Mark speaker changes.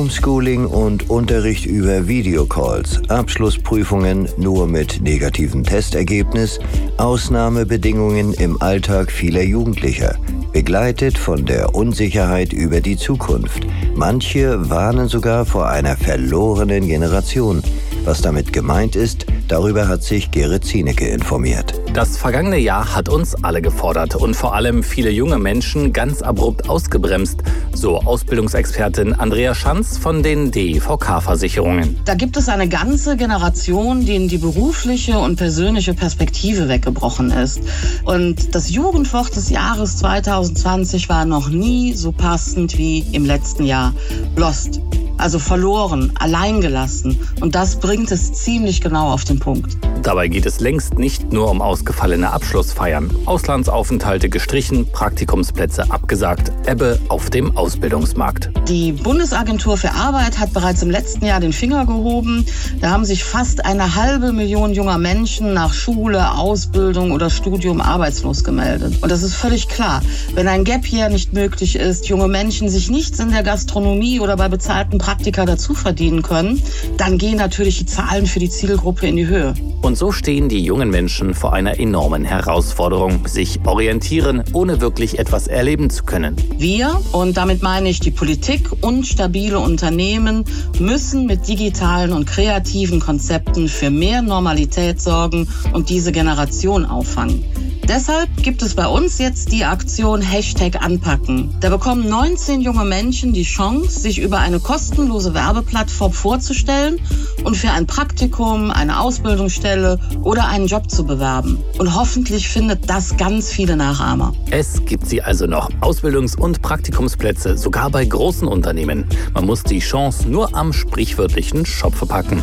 Speaker 1: Homeschooling und Unterricht über Videocalls, Abschlussprüfungen nur mit negativem Testergebnis, Ausnahmebedingungen im Alltag vieler Jugendlicher, begleitet von der Unsicherheit über die Zukunft. Manche warnen sogar vor einer verlorenen Generation. Was damit gemeint ist, darüber hat sich Gerrit Zienecke informiert.
Speaker 2: Das vergangene Jahr hat uns alle gefordert und vor allem viele junge Menschen ganz abrupt ausgebremst, so Ausbildungsexpertin Andrea Schanz von den DEVK-Versicherungen.
Speaker 3: Da gibt es eine ganze Generation, denen die berufliche und persönliche Perspektive weggebrochen ist. Und das Jugendwort des Jahres 2020 war noch nie so passend wie im letzten Jahr. Lost also verloren, alleingelassen. Und das bringt es ziemlich genau auf den Punkt.
Speaker 2: Dabei geht es längst nicht nur um ausgefallene Abschlussfeiern. Auslandsaufenthalte gestrichen, Praktikumsplätze abgesagt, Ebbe auf dem Ausbildungsmarkt.
Speaker 3: Die Bundesagentur für Arbeit hat bereits im letzten Jahr den Finger gehoben. Da haben sich fast eine halbe Million junger Menschen nach Schule, Ausbildung oder Studium arbeitslos gemeldet. Und das ist völlig klar. Wenn ein Gap hier nicht möglich ist, junge Menschen sich nichts in der Gastronomie oder bei bezahlten Praktika dazu verdienen können, dann gehen natürlich die Zahlen für die Zielgruppe in die Höhe.
Speaker 2: Und so stehen die jungen Menschen vor einer enormen Herausforderung, sich orientieren, ohne wirklich etwas erleben zu können.
Speaker 3: Wir, und damit meine ich die Politik und stabile Unternehmen, müssen mit digitalen und kreativen Konzepten für mehr Normalität sorgen und diese Generation auffangen. Deshalb gibt es bei uns jetzt die Aktion Hashtag Anpacken. Da bekommen 19 junge Menschen die Chance, sich über eine kostenlose Werbeplattform vorzustellen und für ein Praktikum, eine Ausbildungsstelle oder einen Job zu bewerben. Und hoffentlich findet das ganz viele Nachahmer.
Speaker 2: Es gibt sie also noch. Ausbildungs- und Praktikumsplätze, sogar bei großen Unternehmen. Man muss die Chance nur am sprichwörtlichen Schopf verpacken.